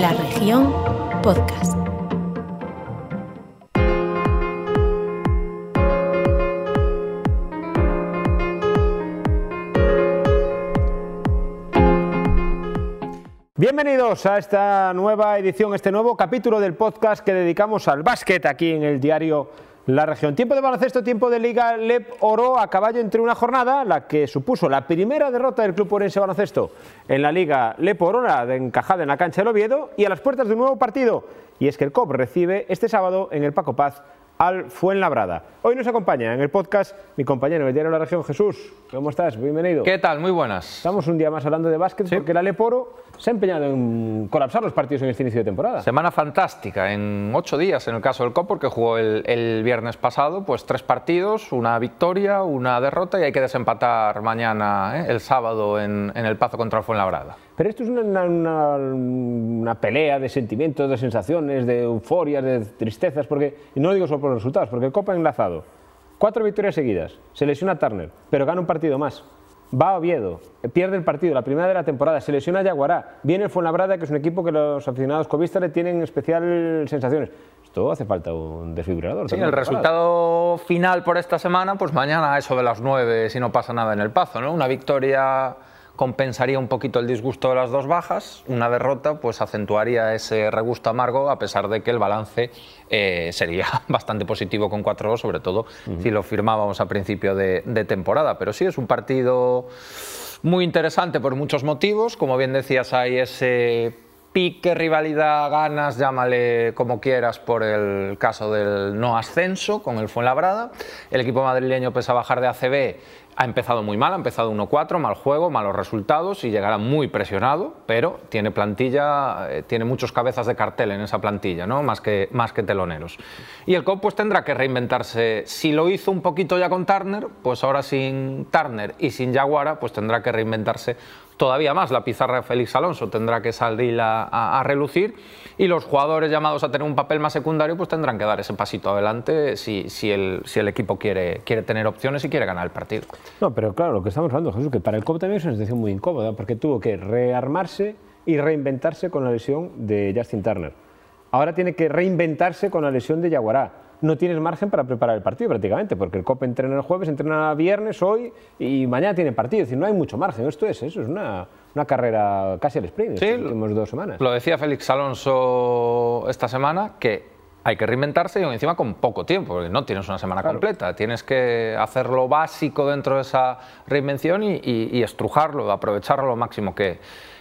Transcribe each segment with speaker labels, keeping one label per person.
Speaker 1: La región podcast.
Speaker 2: Bienvenidos a esta nueva edición, este nuevo capítulo del podcast que dedicamos al básquet aquí en el diario La Región. Tiempo de baloncesto, tiempo de Liga Lep Oro a caballo entre una jornada, la que supuso la primera derrota del club orense baloncesto en la Liga Lep Oro, la de encajada en la cancha del Oviedo, y a las puertas de un nuevo partido. Y es que el COP recibe este sábado en el Paco Paz al Fuenlabrada. Hoy nos acompaña en el podcast mi compañero del diario La Región, Jesús. ¿Cómo estás? Bienvenido.
Speaker 3: ¿Qué tal? Muy buenas.
Speaker 2: Estamos un día más hablando de básquet porque la Leporo se ha empeñado en colapsar los partidos en este inicio de temporada.
Speaker 3: Semana fantástica, en ocho días en el caso del COP, porque jugó el, el viernes pasado, pues tres partidos, una victoria, una derrota y hay que desempatar mañana, ¿eh? el sábado, en, en el Pazo contra el Fuenlabrada.
Speaker 2: Pero esto es una, una- una pelea de sentimientos, de sensaciones, de euforias, de tristezas, porque, y no lo digo solo por los resultados, porque el Copa ha enlazado cuatro victorias seguidas, se lesiona Turner, pero gana un partido más. Va a Oviedo, pierde el partido, la primera de la temporada, se lesiona Yaguará, viene el Fuenlabrada, que es un equipo que los aficionados covistas le tienen especial sensaciones. Esto hace falta un desfibrilador.
Speaker 3: Sí, el resultado final por esta semana, pues mañana eso de las nueve, si no pasa nada en el Pazo, ¿no? Una victoria compensaría un poquito el disgusto de las dos bajas, una derrota pues acentuaría ese regusto amargo a pesar de que el balance eh, sería bastante positivo con 4-2, sobre todo si lo firmábamos a principio de, de temporada. Pero sí, es un partido muy interesante por muchos motivos, como bien decías, hay ese pique, rivalidad, ganas, llámale como quieras por el caso del no ascenso con el Fuenlabrada. El equipo madrileño, pese a bajar de ACB, ha empezado muy mal, ha empezado 1-4, mal juego, malos resultados y llegará muy presionado, pero tiene plantilla, eh, tiene muchos cabezas de cartel en esa plantilla, ¿no? más, que, más que teloneros. Y el COP pues tendrá que reinventarse. Si lo hizo un poquito ya con Turner, pues ahora sin Turner y sin Yaguara, pues tendrá que reinventarse todavía más. La pizarra de Félix Alonso tendrá que salir a, a- a relucir y los jugadores llamados a tener un papel más secundario pues tendrán que dar ese pasito adelante si, si, el, si el equipo quiere, quiere tener opciones y quiere ganar el partido.
Speaker 2: No, pero claro, lo que estamos hablando, Jesús, que para el COP también es una situación muy incómoda, porque tuvo que rearmarse y reinventarse con la lesión de Justin Turner. Ahora tiene que reinventarse con la lesión de Yaguará. No tienes margen para preparar el partido prácticamente, porque el COP entrena el jueves, entrena viernes, hoy y mañana tiene partido. Es decir, no hay mucho margen. Esto es eso, es una, una carrera casi al sprint
Speaker 3: Sí,
Speaker 2: estas últimas dos semanas.
Speaker 3: Lo decía Félix Alonso esta semana, que hay que reinventarse y encima con poco tiempo, porque no tienes una semana completa. Tienes que hacer lo básico dentro de esa reinvención y, y- y estrujarlo, aprovecharlo lo máximo que,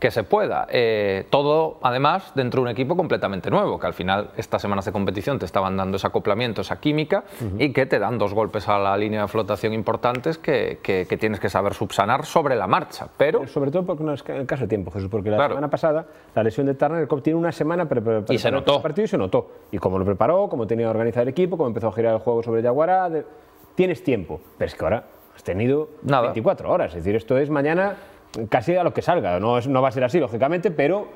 Speaker 3: que se pueda. Eh, todo, además, dentro de un equipo completamente nuevo, que al final estas semanas de competición te estaban dando ese acoplamiento, esa química, y que te dan dos golpes a la línea de flotación importantes que, que- que tienes que saber subsanar sobre la marcha. Pero
Speaker 2: Sobre todo porque no es el caso de tiempo, Jesús, porque la
Speaker 3: Claro.
Speaker 2: semana pasada la lesión de Turner, el COP tiene una semana para preparar
Speaker 3: Y se notó.
Speaker 2: el partido y se notó. Y como lo preparó, como tenía organizado el equipo, como empezó a girar el juego sobre Yaguará, de- tienes tiempo. Pero es que ahora has tenido
Speaker 3: Nada.
Speaker 2: 24 horas. Es decir, esto es mañana casi a lo que salga. No, es- no va a ser así, lógicamente, pero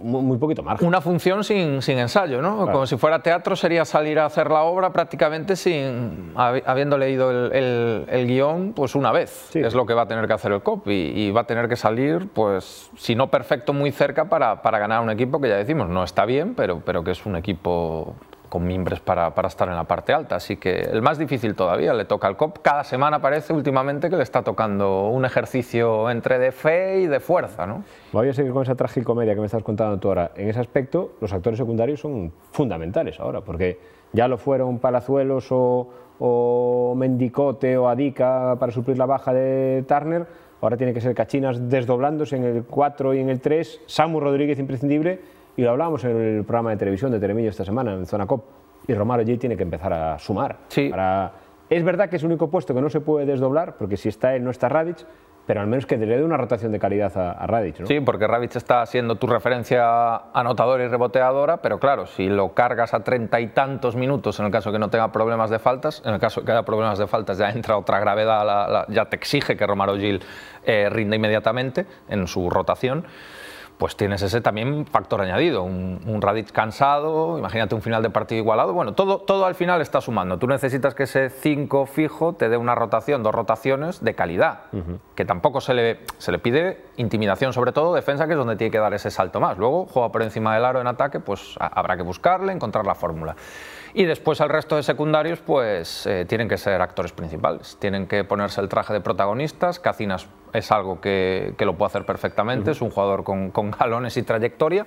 Speaker 2: muy, muy poquito margen.
Speaker 3: Una función sin, sin ensayo, ¿no?
Speaker 2: Claro.
Speaker 3: Como si fuera teatro, sería salir a hacer la obra prácticamente sin habi- habiendo leído el, el- el guion pues una vez.
Speaker 2: Sí.
Speaker 3: Es lo que va a tener que hacer el COP y, y va a tener que salir, pues, si no perfecto, muy cerca para, para ganar un equipo que ya decimos no está bien, pero, pero que es un equipo con mimbres para, para estar en la parte alta. Así que el más difícil todavía le toca al COP. Cada semana parece últimamente que le está tocando un ejercicio entre de fe y de fuerza, ¿no?
Speaker 2: Voy a seguir con esa tragicomedia que me estás contando tú ahora. En ese aspecto, los actores secundarios son fundamentales ahora, porque ya lo fueron Palazuelos o, o Mendicote o Adica para suplir la baja de Turner. Ahora tiene que ser Cachinas desdoblándose en el 4 y en el 3. Samu Rodríguez imprescindible. Y lo hablábamos en el programa de televisión de Teremillo esta semana, en Zona COP. Y Romaro G tiene que empezar a sumar.
Speaker 3: Sí.
Speaker 2: Para... Es verdad que es el único puesto que no se puede desdoblar, porque si está él no está Radic, pero al menos que le dé una rotación de calidad a, a Radic. ¿no?
Speaker 3: Sí, porque Ravic está siendo tu referencia anotadora y reboteadora, pero claro, si lo cargas a treinta y tantos minutos, en el caso que no tenga problemas de faltas, en el caso que haya problemas de faltas ya entra otra gravedad, la- la- ya te exige que Romaro Gil eh, rinda inmediatamente en su rotación. Pues tienes ese también factor añadido, un, un Radic cansado, imagínate un final de partido igualado, bueno, todo, todo al final está sumando. Tú necesitas que ese 5 fijo te dé una rotación, dos rotaciones de calidad, que tampoco se le, se le pide intimidación, sobre todo defensa, que es donde tiene que dar ese salto más. Luego juega por encima del aro en ataque, pues habrá que buscarle, encontrar la fórmula. Y después el resto de secundarios, pues eh, tienen que ser actores principales, tienen que ponerse el traje de protagonistas. Cacinas es algo que, que lo puede hacer perfectamente, es un jugador con, con, galones y trayectoria.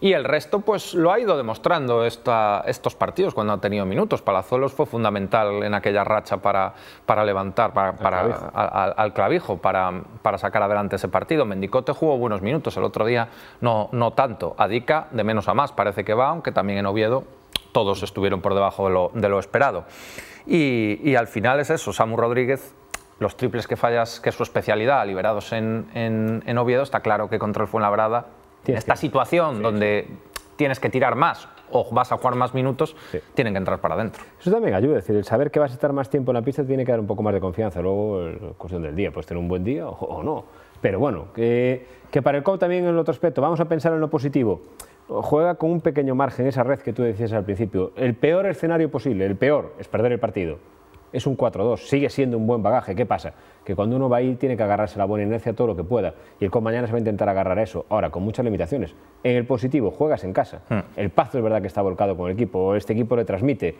Speaker 3: Y el resto, pues lo ha ido demostrando esta, estos partidos cuando ha tenido minutos. Palazuelos fue fundamental en aquella racha para, para levantar para, para, clavijo. Al, al, clavijo, para, para sacar adelante ese partido. Mendicote jugó buenos minutos, el otro día no, no tanto. Adica de menos a más, parece que va, aunque también en Oviedo todos estuvieron por debajo de lo, de lo esperado. Y, y, al final es eso, Samu Rodríguez, los triples que fallas, que es su especialidad, liberados en, en, en Oviedo, está claro que contra el Fuenlabrada, en esta situación sí, donde sí. tienes que tirar más o vas a jugar más minutos, sí. tienen que entrar para adentro.
Speaker 2: Eso también ayuda, es decir, el saber que vas a estar más tiempo en la pista tiene que dar un poco más de confianza. Luego, es cuestión del día, puedes tener un buen día o, o no. Pero bueno, que, que para el COP también en el otro aspecto, vamos a pensar en lo positivo juega con un pequeño margen, esa red que tú decías al principio. El peor escenario posible, el peor, es perder el partido. Es un 4-2, sigue siendo un buen bagaje. ¿Qué pasa? Que cuando uno va ahí tiene que agarrarse la buena inercia todo lo que pueda. Y el con mañana se va a intentar agarrar eso. Ahora, con muchas limitaciones. En el positivo, juegas en casa. Mm. El Pazo es verdad que está volcado con el equipo. Este equipo le transmite.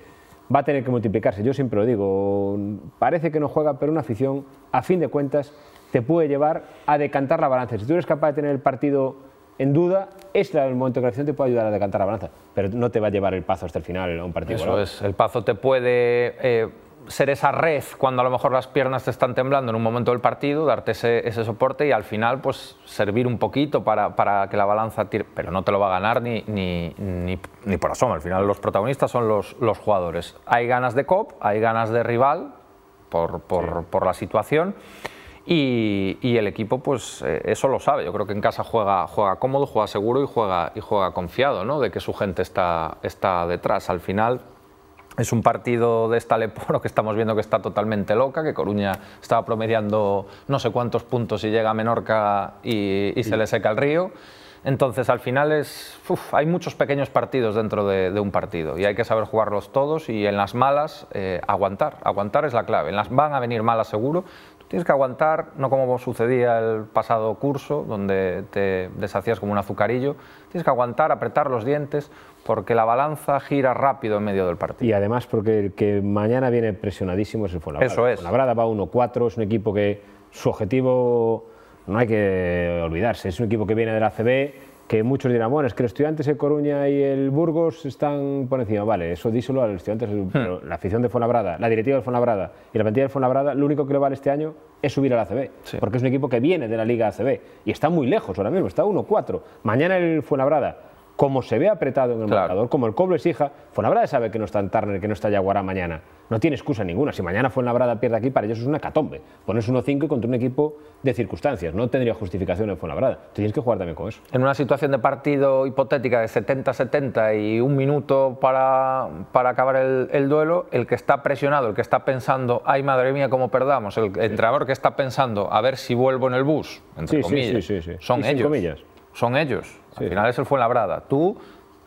Speaker 2: Va a tener que multiplicarse. Yo siempre lo digo. Parece que no juega, pero una afición, a fin de cuentas, te puede llevar a decantar la balanza. Si tú eres capaz de tener el partido en duda, es el momento de creación te puede ayudar a decantar la balanza, pero no te va a llevar el pazo hasta el final a un partido.
Speaker 3: Eso es, el pazo te puede eh, ser esa red cuando a lo mejor las piernas te están temblando en un momento del partido, darte ese, ese soporte y al final pues servir un poquito para, para, que la balanza tire, pero no te lo va a ganar ni, ni, ni, ni por asomo, al final los protagonistas son los, los, jugadores. Hay ganas de COP, hay ganas de rival por, por, sí. por la situación. Y, y, el equipo pues eh, eso lo sabe. Yo creo que en casa juega, juega cómodo, juega seguro y juega, y juega confiado ¿no? de que su gente está, está detrás. Al final es un partido de esta Leporo que estamos viendo que está totalmente loca, que Coruña estaba promediando no sé cuántos puntos y llega a Menorca y, y se le seca el río. Entonces, al final es, uf, hay muchos pequeños partidos dentro de, de, un partido y hay que saber jugarlos todos y en las malas eh, aguantar. Aguantar es la clave. En las van a venir malas seguro, Tienes que aguantar, no como sucedía el pasado curso, donde te deshacías como un azucarillo. Tienes que aguantar, apretar los dientes, porque la balanza gira rápido en medio del partido.
Speaker 2: Y además porque el que mañana viene presionadísimo es el Fuenlabrada.
Speaker 3: Eso es.
Speaker 2: Fuenlabrada va 1-4, es un equipo que su objetivo no hay que olvidarse, es un equipo que viene de la CB, que muchos dirán, bueno, es que los estudiantes de Coruña y el Burgos están por encima. Vale, eso díselo a los estudiantes, hmm. pero la afición de Fuenlabrada, la directiva del Fuenlabrada y la plantilla del Fuenlabrada, lo único que le vale este año es subir a la ACB, sí. porque es un equipo que viene de la Liga ACB y está muy lejos ahora mismo, está 1-4. Mañana el Fuenlabrada, como se ve apretado en el claro. marcador, como el Coble exija, Fuenlabrada sabe que no está en Turner, que no está Yaguará mañana. No tiene excusa ninguna. Si mañana Fuenlabrada pierde aquí, para ellos es una catombe. Pones 1-5 contra un equipo de circunstancias. No tendría justificación en Fuenlabrada. Tienes que jugar también con eso.
Speaker 3: En una situación de partido hipotética de 70-70 y un minuto para, para acabar el, el, duelo, el que está presionado, el que está pensando, ay madre mía, cómo perdamos, el entrenador que está pensando, a ver si vuelvo en el bus, entre
Speaker 2: sí,
Speaker 3: comillas,
Speaker 2: sí, sí,
Speaker 3: son ellos.
Speaker 2: Comillas.
Speaker 3: Son ellos. Al final es el Fuenlabrada. Tú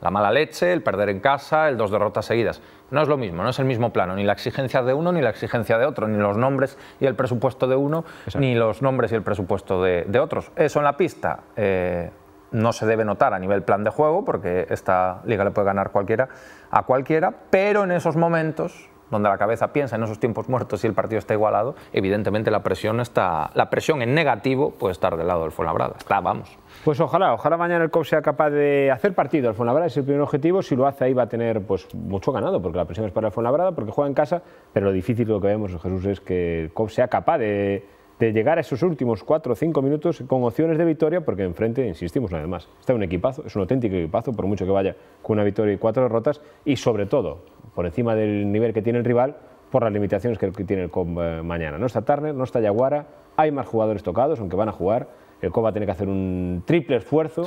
Speaker 3: la mala leche, el perder en casa, el dos derrotas seguidas. No es lo mismo, no es el mismo plano, ni la exigencia de uno ni la exigencia de otro, ni los nombres y el presupuesto de uno, Exacto. ni los nombres y el presupuesto de, de otros. Eso en la pista eh, no se debe notar a nivel plan de juego, porque esta liga le puede ganar cualquiera a cualquiera, pero en esos momentos donde la cabeza piensa en esos tiempos muertos y el partido está igualado, evidentemente la presión está, la presión en negativo puede estar del lado del Fuenlabrada. Está, vamos.
Speaker 2: Pues ojalá, ojalá mañana el COP sea capaz de hacer partido al Fuenlabrada, es el primer objetivo, si lo hace ahí va a tener pues mucho ganado, porque la presión es para el Fuenlabrada, porque juega en casa, pero lo difícil lo que vemos, Jesús, es que el COP sea capaz de, de llegar a esos últimos 4 o 5 minutos con opciones de victoria, porque enfrente, insistimos una vez más, está un equipazo, es un auténtico equipazo, por mucho que vaya con una victoria y cuatro derrotas, y sobre todo, por encima del nivel que tiene el rival, por las limitaciones que tiene el COP eh, mañana. No está Turner, no está Yaguara, hay más jugadores tocados, aunque van a jugar, el COP va a tener que hacer un triple esfuerzo.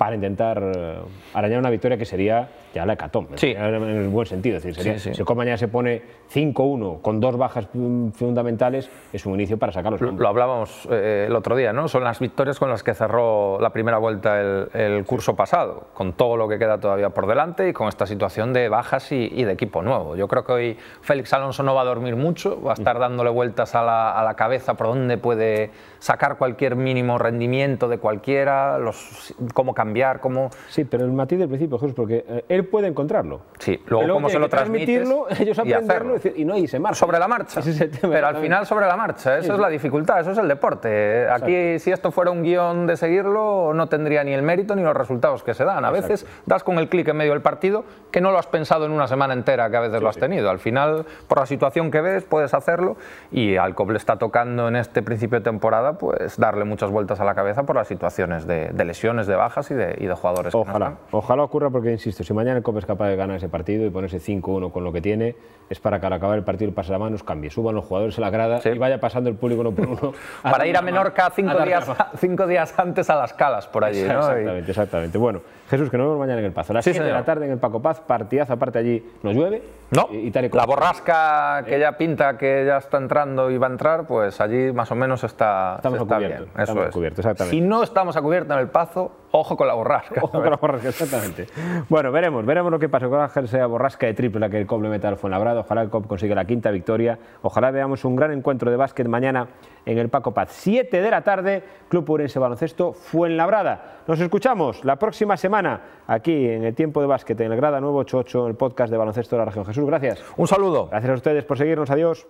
Speaker 2: Para intentar eh, arañar una victoria que sería ya la hecatombe,
Speaker 3: Sí.
Speaker 2: en el buen sentido. Es decir, sería-
Speaker 3: Sí, sí.
Speaker 2: si el mañana se pone 5-1 con dos bajas fundamentales, es un inicio para sacar los
Speaker 3: Lo,
Speaker 2: puntos.
Speaker 3: lo hablábamos eh, el otro día, ¿no? Son las victorias con las que cerró la primera vuelta el, el curso pasado, con todo lo que queda todavía por delante y con esta situación de bajas y, y de equipo nuevo. Yo creo que hoy Félix Alonso no va a dormir mucho, va a estar dándole vueltas a la, a la cabeza por dónde puede sacar cualquier mínimo rendimiento de cualquiera, los, cómo cambiar, cómo...
Speaker 2: Sí, pero el matiz del principio, Jesús, porque eh, él puede encontrarlo.
Speaker 3: Sí, luego
Speaker 2: Pero
Speaker 3: cómo se lo
Speaker 2: transmitirlo, ellos aprenderlo y, decir- y no, y se marcha.
Speaker 3: Sobre la marcha.
Speaker 2: Ese es el tema,
Speaker 3: Pero al final sobre la marcha, esa es la dificultad, eso es el deporte. Aquí si esto fuera un guion de seguirlo no tendría ni el mérito ni los resultados que se dan. A veces das con el clic en medio del partido que no lo has pensado en una semana entera que a veces lo has tenido. Al final, por la situación que ves, puedes hacerlo y al le está tocando en este principio de temporada pues darle muchas vueltas a la cabeza por las situaciones de, de lesiones, de bajas y de, y de jugadores que no
Speaker 2: Ojalá,
Speaker 3: están.
Speaker 2: ojalá ocurra porque, insisto, si mañana el COP es capaz de ganar ese partido y ponerse 5-1 con lo que tiene, es para que al acabar el partido el pase la mano, cambie, suban los jugadores a la grada
Speaker 3: Sí.
Speaker 2: y vaya pasando el público uno por uno.
Speaker 3: Para ir a Menorca cinco días,
Speaker 2: mano.
Speaker 3: cinco días antes a las calas por allí. ¿no?
Speaker 2: Exactamente, exactamente. Bueno, Jesús, que nos vemos mañana en el Pazo. A las
Speaker 3: Sí,
Speaker 2: 7 de la tarde en el Paco Paz, partidazo aparte allí, ¿nos llueve?
Speaker 3: No,
Speaker 2: Y, y tal y como-
Speaker 3: la borrasca que ya pinta que ya está entrando y va a entrar, pues allí más o menos está,
Speaker 2: Estamos
Speaker 3: está
Speaker 2: a
Speaker 3: bien.
Speaker 2: cubierto,
Speaker 3: Eso
Speaker 2: estamos a
Speaker 3: es.
Speaker 2: cubierto, exactamente.
Speaker 3: Si no estamos a cubierto en el Pazo, ojo con la borrasca.
Speaker 2: Ojo con la borrasca, exactamente. Bueno, veremos, veremos lo que pasa. Ojalá sea borrasca de triple la que el COP le meta al Fuenlabrada. Ojalá el COP consiga la quinta victoria. Ojalá veamos un gran encuentro de básquet mañana en el Paco Paz. 7 de la tarde, Club Urense Baloncesto Fuenlabrada. Nos escuchamos la próxima semana aquí en el Tiempo de Básquet, en el Grada 988, en el podcast de Baloncesto de la Región. Jesús, gracias.
Speaker 3: Un saludo.
Speaker 2: Gracias a ustedes por seguirnos. Adiós.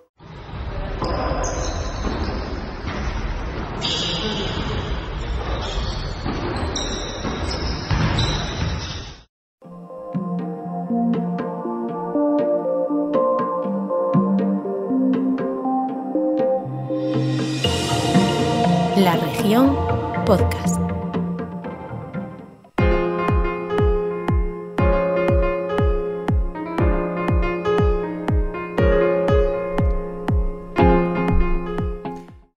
Speaker 1: La región podcast.